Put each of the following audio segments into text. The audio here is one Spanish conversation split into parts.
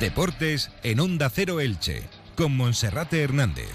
Deportes en Onda Cero Elche, con Monserrate Hernández.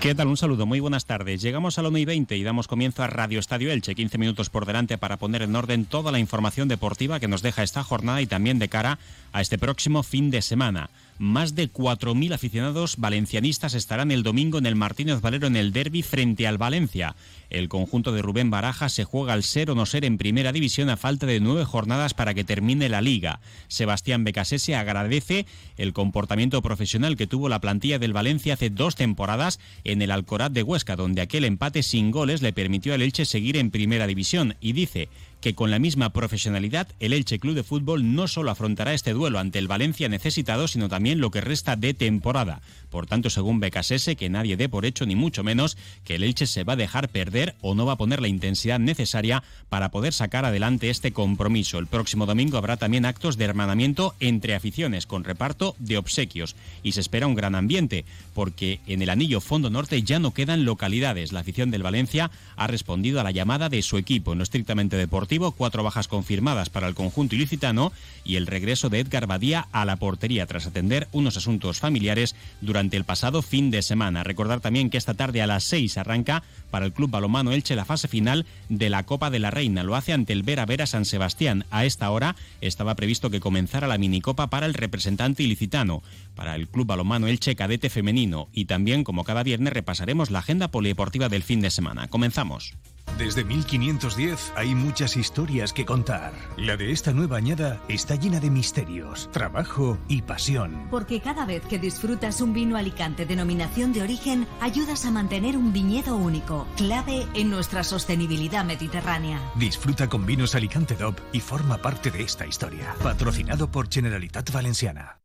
¿Qué tal? Un saludo, muy buenas tardes. Llegamos a la 1 y 20 y damos comienzo a Radio Estadio Elche. 15 minutos por delante para poner en orden toda la información deportiva que nos deja esta jornada y también de cara a este próximo fin de semana. Más de 4.000 aficionados valencianistas estarán el domingo en el Martínez Valero en el derby frente al Valencia. El conjunto de Rubén Baraja se juega al ser o no ser en primera división a falta de nueve jornadas para que termine la liga. Sebastián Becasese agradece el comportamiento profesional que tuvo la plantilla del Valencia hace dos temporadas en el Alcoraz de Huesca, donde aquel empate sin goles le permitió al Elche seguir en primera división y dice que con la misma profesionalidad el Elche Club de Fútbol no solo afrontará este duelo ante el Valencia necesitado, sino también lo que resta de temporada. Por tanto, según Becasese, que nadie dé por hecho ni mucho menos que el Elche se va a dejar perder o no va a poner la intensidad necesaria para poder sacar adelante este compromiso. El próximo domingo habrá también actos de hermanamiento entre aficiones con reparto de obsequios y se espera un gran ambiente porque en el anillo fondo norte ya no quedan localidades. La afición del Valencia ha respondido a la llamada de su equipo en lo estrictamente deportivo, cuatro bajas confirmadas para el conjunto ilicitano y el regreso de Edgar Badía a la portería tras atender unos asuntos familiares durante el pasado fin de semana. Recordar también que esta tarde a las 6 arranca para el Club Balomano Elche la fase final de la Copa de la Reina. Lo hace ante el Vera Vera San Sebastián. A esta hora estaba previsto que comenzara la minicopa para el representante ilicitano, para el Club Balomano Elche Cadete Femenino y también, como cada viernes, repasaremos la agenda polideportiva del fin de semana. Comenzamos. Desde 1510 hay muchas historias que contar. La de esta nueva añada está llena de misterios, trabajo y pasión. Porque cada vez que disfrutas un vino Alicante denominación de origen, ayudas a mantener un viñedo único, clave en nuestra sostenibilidad mediterránea. Disfruta con vinos Alicante DOP y forma parte de esta historia. Patrocinado por Generalitat Valenciana.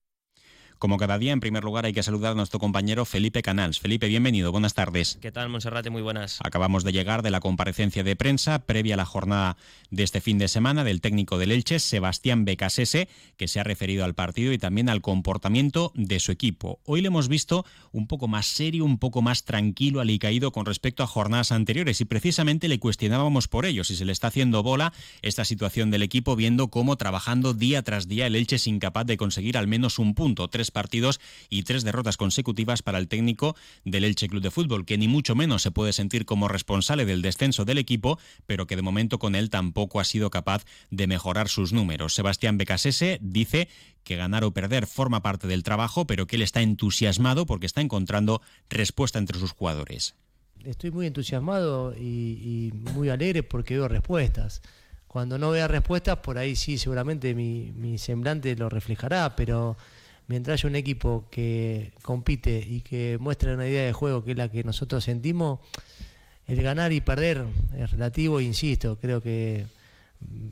Como cada día, en primer lugar hay que saludar a nuestro compañero Felipe Canals. Felipe, bienvenido, buenas tardes. ¿Qué tal, Monserrate? Muy buenas. Acabamos de llegar de la comparecencia de prensa previa a la jornada de este fin de semana del técnico del Elche, Sebastián Becasese, que se ha referido al partido y también al comportamiento de su equipo. Hoy le hemos visto un poco más serio, un poco más tranquilo, alicaído con respecto a jornadas anteriores y precisamente le cuestionábamos por ello si se le está haciendo bola esta situación del equipo, viendo cómo trabajando día tras día el Elche es incapaz de conseguir al menos un punto, tres partidos y tres derrotas consecutivas para el técnico del Elche Club de Fútbol, que ni mucho menos se puede sentir como responsable del descenso del equipo, pero que de momento con él tampoco ha sido capaz de mejorar sus números. Sebastián Becasese dice que ganar o perder forma parte del trabajo, pero que él está entusiasmado porque está encontrando respuesta entre sus jugadores. Estoy muy entusiasmado y, muy alegre porque veo respuestas. Cuando no vea respuestas, por ahí sí, seguramente mi semblante lo reflejará, pero mientras haya un equipo que compite y que muestre una idea de juego que es la que nosotros sentimos, el ganar y perder es relativo, insisto, creo que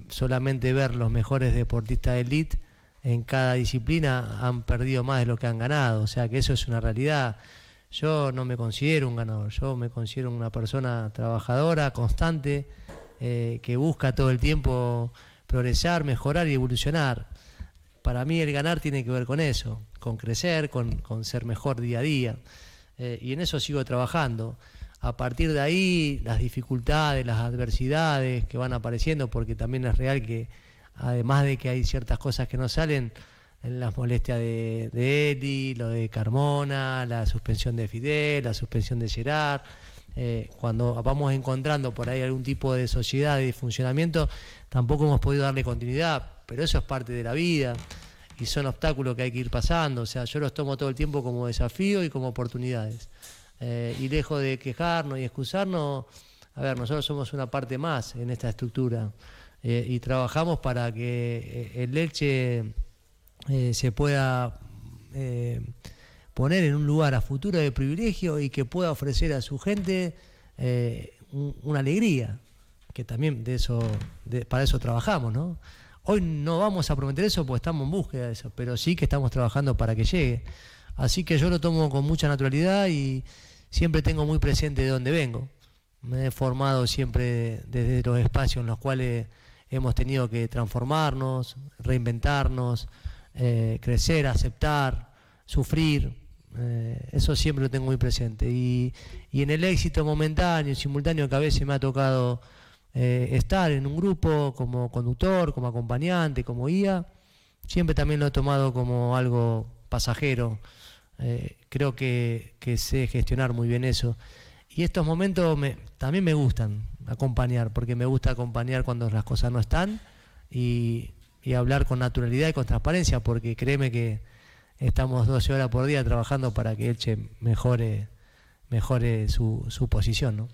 solamente ver los mejores deportistas de elite en cada disciplina han perdido más de lo que han ganado, o sea que eso es una realidad. Yo no me considero un ganador, yo me considero una persona trabajadora, constante, eh, que busca todo el tiempo progresar, mejorar y evolucionar para mí el ganar tiene que ver con eso, con crecer, con, ser mejor día a día. Eh, y en eso sigo trabajando. A partir de ahí, las dificultades, las adversidades que van apareciendo, porque también es real que, además de que hay ciertas cosas que no salen, en las molestias de, de Eli, lo de Carmona, la suspensión de Fidel, la suspensión de Gerard, eh, cuando vamos encontrando por ahí algún tipo de sociedad y de funcionamiento, tampoco hemos podido darle continuidad pero eso es parte de la vida y son obstáculos que hay que ir pasando. O sea, yo los tomo todo el tiempo como desafío y como oportunidades. Eh, y lejos de quejarnos y excusarnos, a ver, nosotros somos una parte más en esta estructura eh, y trabajamos para que el leche se pueda poner en un lugar a futuro de privilegio y que pueda ofrecer a su gente una alegría, que también de eso, para eso trabajamos, ¿no? Hoy no vamos a prometer eso porque estamos en búsqueda de eso, pero sí que estamos trabajando para que llegue. Así que yo lo tomo con mucha naturalidad y siempre tengo muy presente de dónde vengo. Me he formado siempre desde los espacios en los cuales hemos tenido que transformarnos, reinventarnos, eh, crecer, aceptar, sufrir. Eh, eso siempre lo tengo muy presente. Y, y en el éxito momentáneo, simultáneo que a veces me ha tocado eh, estar en un grupo como conductor, como acompañante, como guía, siempre también lo he tomado como algo pasajero. Eh, creo que, sé gestionar muy bien eso. Y estos momentos me, también me gustan acompañar, porque me gusta acompañar cuando las cosas no están y, y hablar con naturalidad y con transparencia, porque créeme que estamos 12 horas por día trabajando para que Elche mejore mejore su, su posición. ¿no?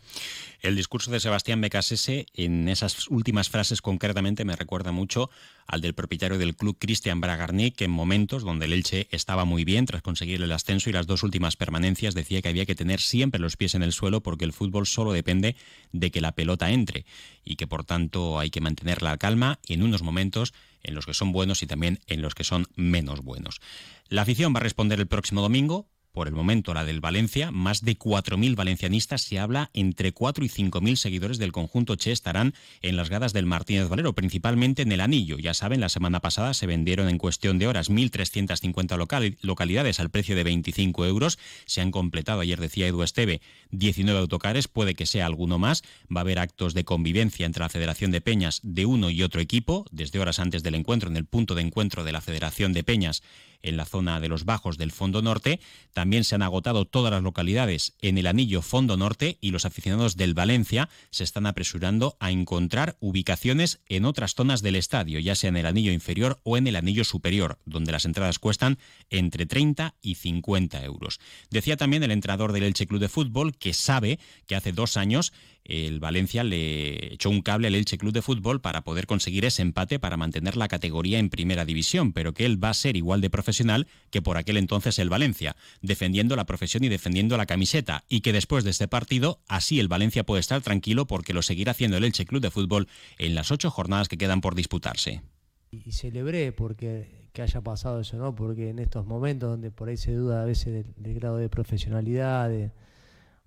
El discurso de Sebastián Becasese en esas últimas frases concretamente me recuerda mucho al del propietario del club Cristian Bragarni, que en momentos donde el Elche estaba muy bien tras conseguir el ascenso y las dos últimas permanencias decía que había que tener siempre los pies en el suelo porque el fútbol solo depende de que la pelota entre y que por tanto hay que mantener la calma en unos momentos en los que son buenos y también en los que son menos buenos. La afición va a responder el próximo domingo por el momento la del Valencia, más de 4.000 valencianistas, se habla entre 4 y 5.000 seguidores del conjunto Che estarán en las gradas del Martínez Valero, principalmente en el Anillo. Ya saben, la semana pasada se vendieron en cuestión de horas 1.350 localidades al precio de 25 euros. Se han completado, ayer decía Edu Esteve, 19 autocares, puede que sea alguno más. Va a haber actos de convivencia entre la Federación de Peñas de uno y otro equipo, desde horas antes del encuentro, en el punto de encuentro de la Federación de Peñas en la zona de los bajos del Fondo Norte. También se han agotado todas las localidades en el anillo Fondo Norte y los aficionados del Valencia se están apresurando a encontrar ubicaciones en otras zonas del estadio, ya sea en el anillo inferior o en el anillo superior, donde las entradas cuestan entre 30 y 50 euros. Decía también el entrenador del Elche Club de Fútbol que sabe que hace dos años el Valencia le echó un cable al Elche Club de Fútbol para poder conseguir ese empate para mantener la categoría en primera división, pero que él va a ser igual de profesional que por aquel entonces el Valencia, defendiendo la profesión y defendiendo la camiseta, y que después de este partido, así el Valencia puede estar tranquilo porque lo seguirá haciendo el Elche Club de Fútbol en las ocho jornadas que quedan por disputarse. Y celebré porque que haya pasado eso, ¿no? Porque en estos momentos donde por ahí se duda a veces del, grado de profesionalidad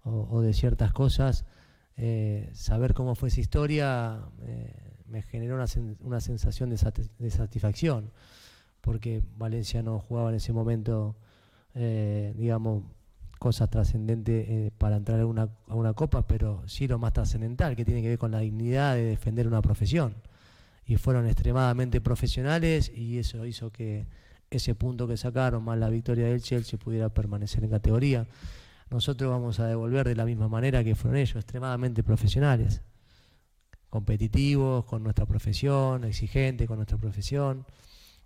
o de ciertas cosas, eh, saber cómo fue esa historia eh, me generó una, sensación de, satisfacción, porque Valencia no jugaba en ese momento, eh, digamos, cosas trascendentes para entrar a una, a una copa, pero sí lo más trascendental, que tiene que ver con la dignidad de defender una profesión. Y fueron extremadamente profesionales y eso hizo que ese punto que sacaron, más la victoria del Chelsea, pudiera permanecer en categoría nosotros vamos a devolver de la misma manera que fueron ellos, extremadamente profesionales, competitivos con nuestra profesión, exigentes con nuestra profesión.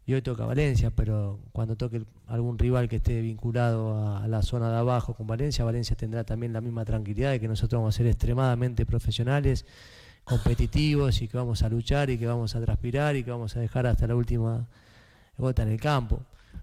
Y hoy toca Valencia, pero cuando toque algún rival que esté vinculado a la zona de abajo con Valencia, Valencia tendrá también la misma tranquilidad de que nosotros vamos a ser extremadamente profesionales, competitivos y que vamos a luchar y que vamos a transpirar y que vamos a dejar hasta la última gota en el campo,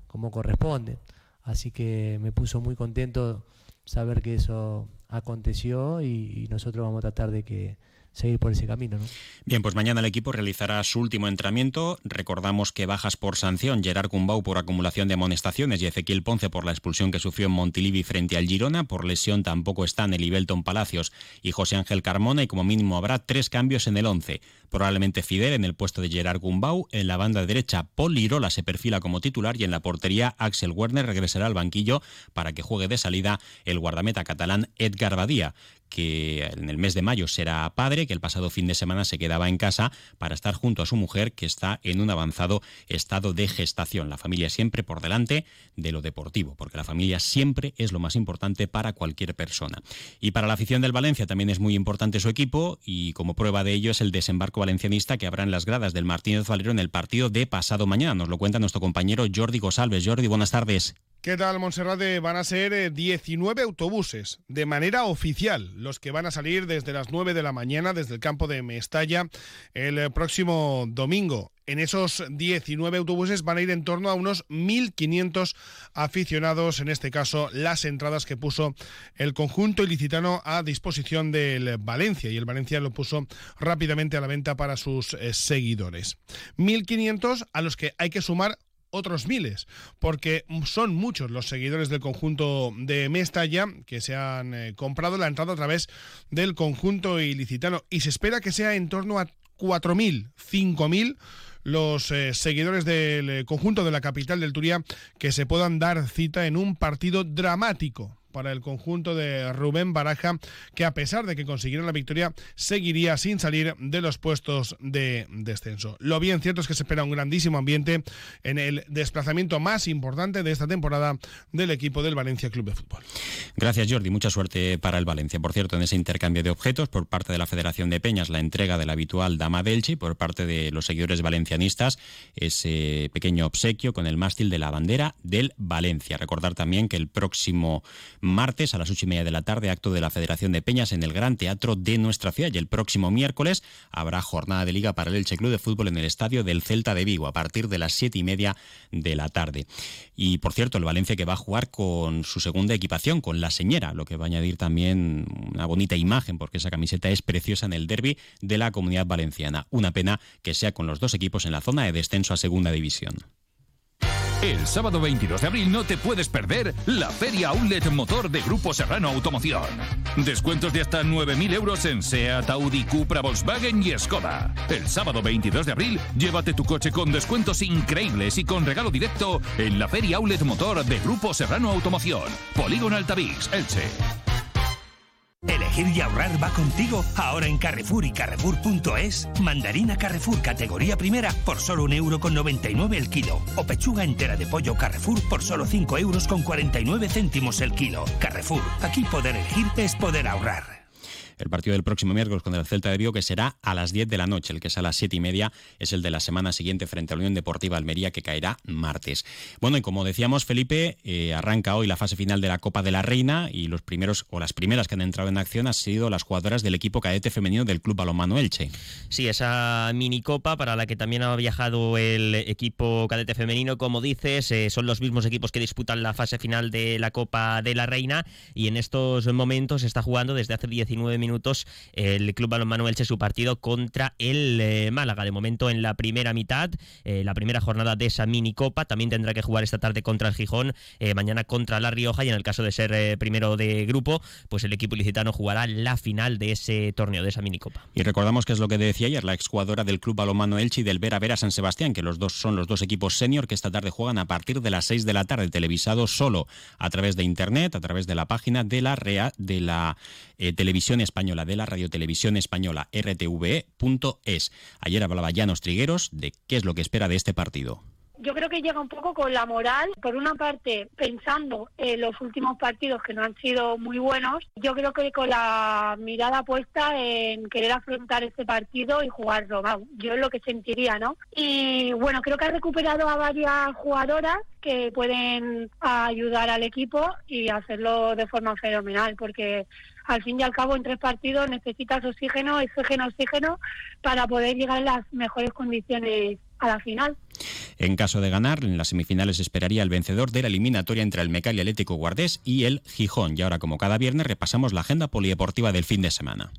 como corresponde. Así que me puso muy contento saber que eso aconteció y, nosotros vamos a tratar de que seguir por ese camino. ¿no? Bien, pues mañana el equipo realizará su último entrenamiento. Recordamos que bajas por sanción, Gerard Cumbau por acumulación de amonestaciones y Ezequiel Ponce por la expulsión que sufrió en Montilivi frente al Girona. Por lesión tampoco están el Ibelton Palacios y José Ángel Carmona y como mínimo habrá tres cambios en el 11. Probablemente Fidel en el puesto de Gerard Gumbau. En la banda derecha, Paul Lirola se perfila como titular y en la portería, Axel Werner regresará al banquillo para que juegue de salida el guardameta catalán Edgar Badía que en el mes de mayo será padre, que el pasado fin de semana se quedaba en casa para estar junto a su mujer, que está en un avanzado estado de gestación. La familia siempre por delante de lo deportivo, porque la familia siempre es lo más importante para cualquier persona. Y para la afición del Valencia también es muy importante su equipo, y como prueba de ello es el desembarco valencianista que habrá en las gradas del Martínez Valero en el partido de pasado mañana. Nos lo cuenta nuestro compañero Jordi Gosalves. Jordi, buenas tardes. ¿Qué tal, Monserrate? Van a ser 19 eh, autobuses de manera oficial los que van a salir desde las 9 de la mañana desde el campo de Mestalla el eh, próximo domingo. En esos 19 autobuses van a ir en torno a unos 1.500 aficionados, en este caso las entradas que puso el conjunto ilicitano a disposición del Valencia y el Valencia lo puso rápidamente a la venta para sus eh, seguidores. 1.500 a los que hay que sumar otros miles, porque son muchos los seguidores del conjunto de Mestalla que se han eh, comprado la entrada a través del conjunto ilicitano. Y se espera que sea en torno a 4.000, 5.000 los eh, seguidores del eh, conjunto de la capital del Turia que se puedan dar cita en un partido dramático para el conjunto de Rubén Baraja, que a pesar de que consiguieron la victoria, seguiría sin salir de los puestos de descenso. Lo bien cierto es que se espera un grandísimo ambiente en el desplazamiento más importante de esta temporada del equipo del Valencia Club de Fútbol. Gracias Jordi, mucha suerte para el Valencia. Por cierto, en ese intercambio de objetos por parte de la Federación de Peñas, la entrega de la habitual Dama Delche por parte de los seguidores valencianistas, ese pequeño obsequio con el mástil de la bandera del Valencia. Recordar también que el próximo martes a las ocho y media de la tarde, acto de la Federación de Peñas en el Gran Teatro de nuestra ciudad. Y el próximo miércoles habrá jornada de Liga para el Elche Club de Fútbol en el estadio del Celta de Vigo a partir de las siete y media de la tarde. Y por cierto, el Valencia que va a jugar con su segunda equipación, con la señera, lo que va a añadir también una bonita imagen, porque esa camiseta es preciosa en el derby de la comunidad valenciana. Una pena que sea con los dos equipos en la zona de descenso a segunda división. El sábado 22 de abril no te puedes perder la Feria Outlet Motor de Grupo Serrano Automoción. Descuentos de hasta 9.000 euros en SEAT, Audi, Cupra, Volkswagen y Skoda. El sábado 22 de abril, llévate tu coche con descuentos increíbles y con regalo directo en la Feria Outlet Motor de Grupo Serrano Automoción. Polígono Altavix, Elche. Elegir y ahorrar va contigo. Ahora en Carrefour y Carrefour.es, mandarina Carrefour categoría primera por solo un euro con 99 el kilo. O pechuga entera de pollo Carrefour por solo 5 euros con 49 céntimos el kilo. Carrefour, aquí poder elegir es poder ahorrar. El partido del próximo miércoles contra el Celta de Vigo, que será a las 10 de la noche. El que es a las 7 y media es el de la semana siguiente frente a la Unión Deportiva Almería, que caerá martes. Bueno, y como decíamos, Felipe, eh, arranca hoy la fase final de la Copa de la Reina y los primeros o las primeras que han entrado en acción han sido las jugadoras del equipo cadete femenino del Club Balonmano Elche. Sí, esa minicopa para la que también ha viajado el equipo cadete femenino, como dices, eh, son los mismos equipos que disputan la fase final de la Copa de la Reina y en estos momentos está jugando desde hace 19 minutos el Club Balonmano Elche su partido contra el eh, Málaga. De momento en la primera mitad, eh, la primera jornada de esa mini copa, también tendrá que jugar esta tarde contra el Gijón, eh, mañana contra la Rioja y en el caso de ser primero de grupo, pues el equipo ilicitano jugará la final de ese torneo, de esa mini copa. Y recordamos que es lo que decía ayer la exjugadora del Club Balonmano Elche y del Vera Vera San Sebastián, que los dos son los dos equipos senior que esta tarde juegan a partir de las 6 de la tarde, televisado solo a través de internet, a través de la página de la REA, de la televisión española de la radiotelevisión española rtve.es. Ayer hablaba Llanos Trigueros de qué es lo que espera de este partido yo creo que llega un poco con la moral, por una parte pensando en los últimos partidos que no han sido muy buenos, yo creo que con la mirada puesta en querer afrontar este partido y jugarlo, yo es lo que sentiría, ¿no? Y bueno, creo que ha recuperado a varias jugadoras que pueden ayudar al equipo y hacerlo de forma fenomenal, porque al fin y al cabo en tres partidos necesitas oxígeno, oxígeno, oxígeno para poder llegar en las mejores condiciones a la final. En caso de ganar, en las semifinales esperaría el vencedor de la eliminatoria entre el Mecal Atlético Guardés y el Gijón. Y ahora, como cada viernes, repasamos la agenda polideportiva del fin de semana.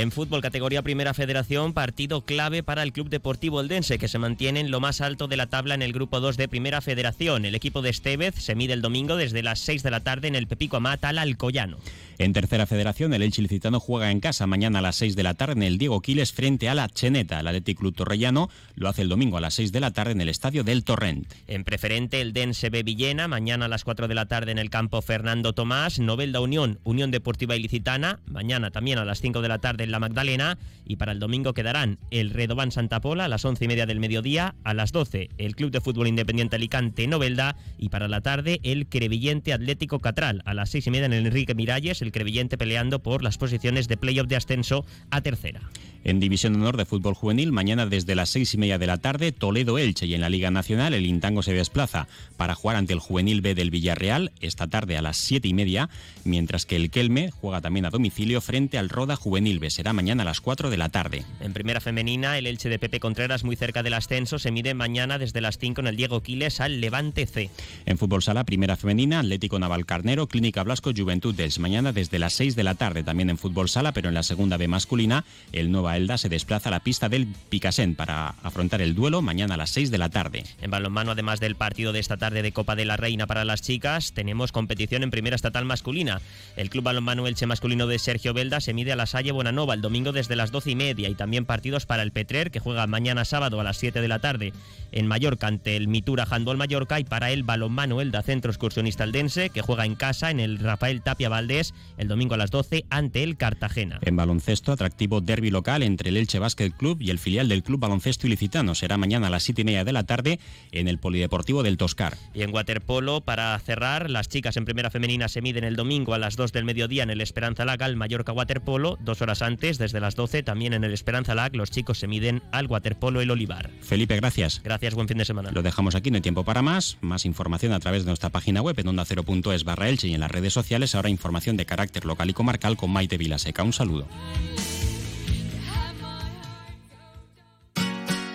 En fútbol, categoría Primera Federación, partido clave para el Club Deportivo Eldense, que se mantiene en lo más alto de la tabla en el grupo 2 de Primera Federación. El equipo de Estevez se mide el domingo desde las 6 de la tarde en el Pepico Amata al Alcoyano. En tercera federación, el Elche Licitano juega en casa mañana a las 6 de la tarde en el Diego Quiles frente a la Cheneta. El Athletic Club Torrellano lo hace el domingo a las 6 de la tarde en el Estadio del Torrent. En preferente, el Dense B Villena, mañana a las 4 de la tarde en el campo Fernando Tomás. Novelda Unión, Unión Deportiva Ilicitana, mañana también a las 5 de la tarde la Magdalena. Y para el domingo quedarán el Redobán Santa Pola a las 11 y media del mediodía, a las 12 el Club de Fútbol Independiente Alicante Novelda y para la tarde el Crevillente Atlético Catral a las 6 y media en el Enrique Miralles, el Crevillente peleando por las posiciones de playoff de ascenso a tercera. En División Honor de Fútbol Juvenil, mañana desde las seis y media de la tarde, Toledo-Elche y en la Liga Nacional el Intango se desplaza para jugar ante el Juvenil B del Villarreal esta tarde a las siete y media, mientras que el Kelme juega también a domicilio frente al Roda Juvenil B. Será mañana a las 4 de la tarde. En primera femenina, el Elche de Pepe Contreras, muy cerca del ascenso, se mide mañana desde las 5 en el Diego Quiles al Levante C. En fútbol sala, primera femenina, Atlético Naval Carnero, Clínica Blasco, Juventud dels. Mañana desde las 6 de la tarde, también en fútbol sala, pero en la segunda B masculina, el Nueva Elda se desplaza a la pista del Picasen para afrontar el duelo mañana a las 6 de la tarde. En balonmano, además del partido de esta tarde de Copa de la Reina para las chicas, tenemos competición en primera estatal masculina. El Club Balonmano Elche masculino de Sergio Belda se mide a la Salle Buenanote Vilanova el domingo desde las 12 y media y también partidos para el Petrer que juega mañana sábado a las 7 de la tarde en Mallorca ante el Mitura Handball Mallorca y para el balonmano Elda Centro Excursionista Aldense que juega en casa en el Rafael Tapia Valdés el domingo a las 12 ante el Cartagena. En baloncesto, atractivo derby local entre el Elche Basket Club y el filial del Club Baloncesto Ilicitano. Será mañana a las 7 y media de la tarde en el Polideportivo del Toscar. Y en waterpolo, para cerrar, las chicas en primera femenina se miden el domingo a las 2 del mediodía en el Esperanza Lag al Mallorca Waterpolo. Dos horas antes, desde las 12, también en el Esperanza Lag, los chicos se miden al Waterpolo El Olivar. Felipe, gracias. Gracias, buen fin de semana. Lo dejamos aquí, no hay tiempo para más. Más información a través de nuestra página web en onda0.es barra Elche y en las redes sociales. Ahora información de carácter local y comarcal con Maite Vilaseca. Un saludo.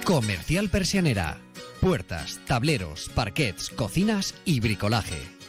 Comercial Persianera. Puertas, tableros, parquets, cocinas y bricolaje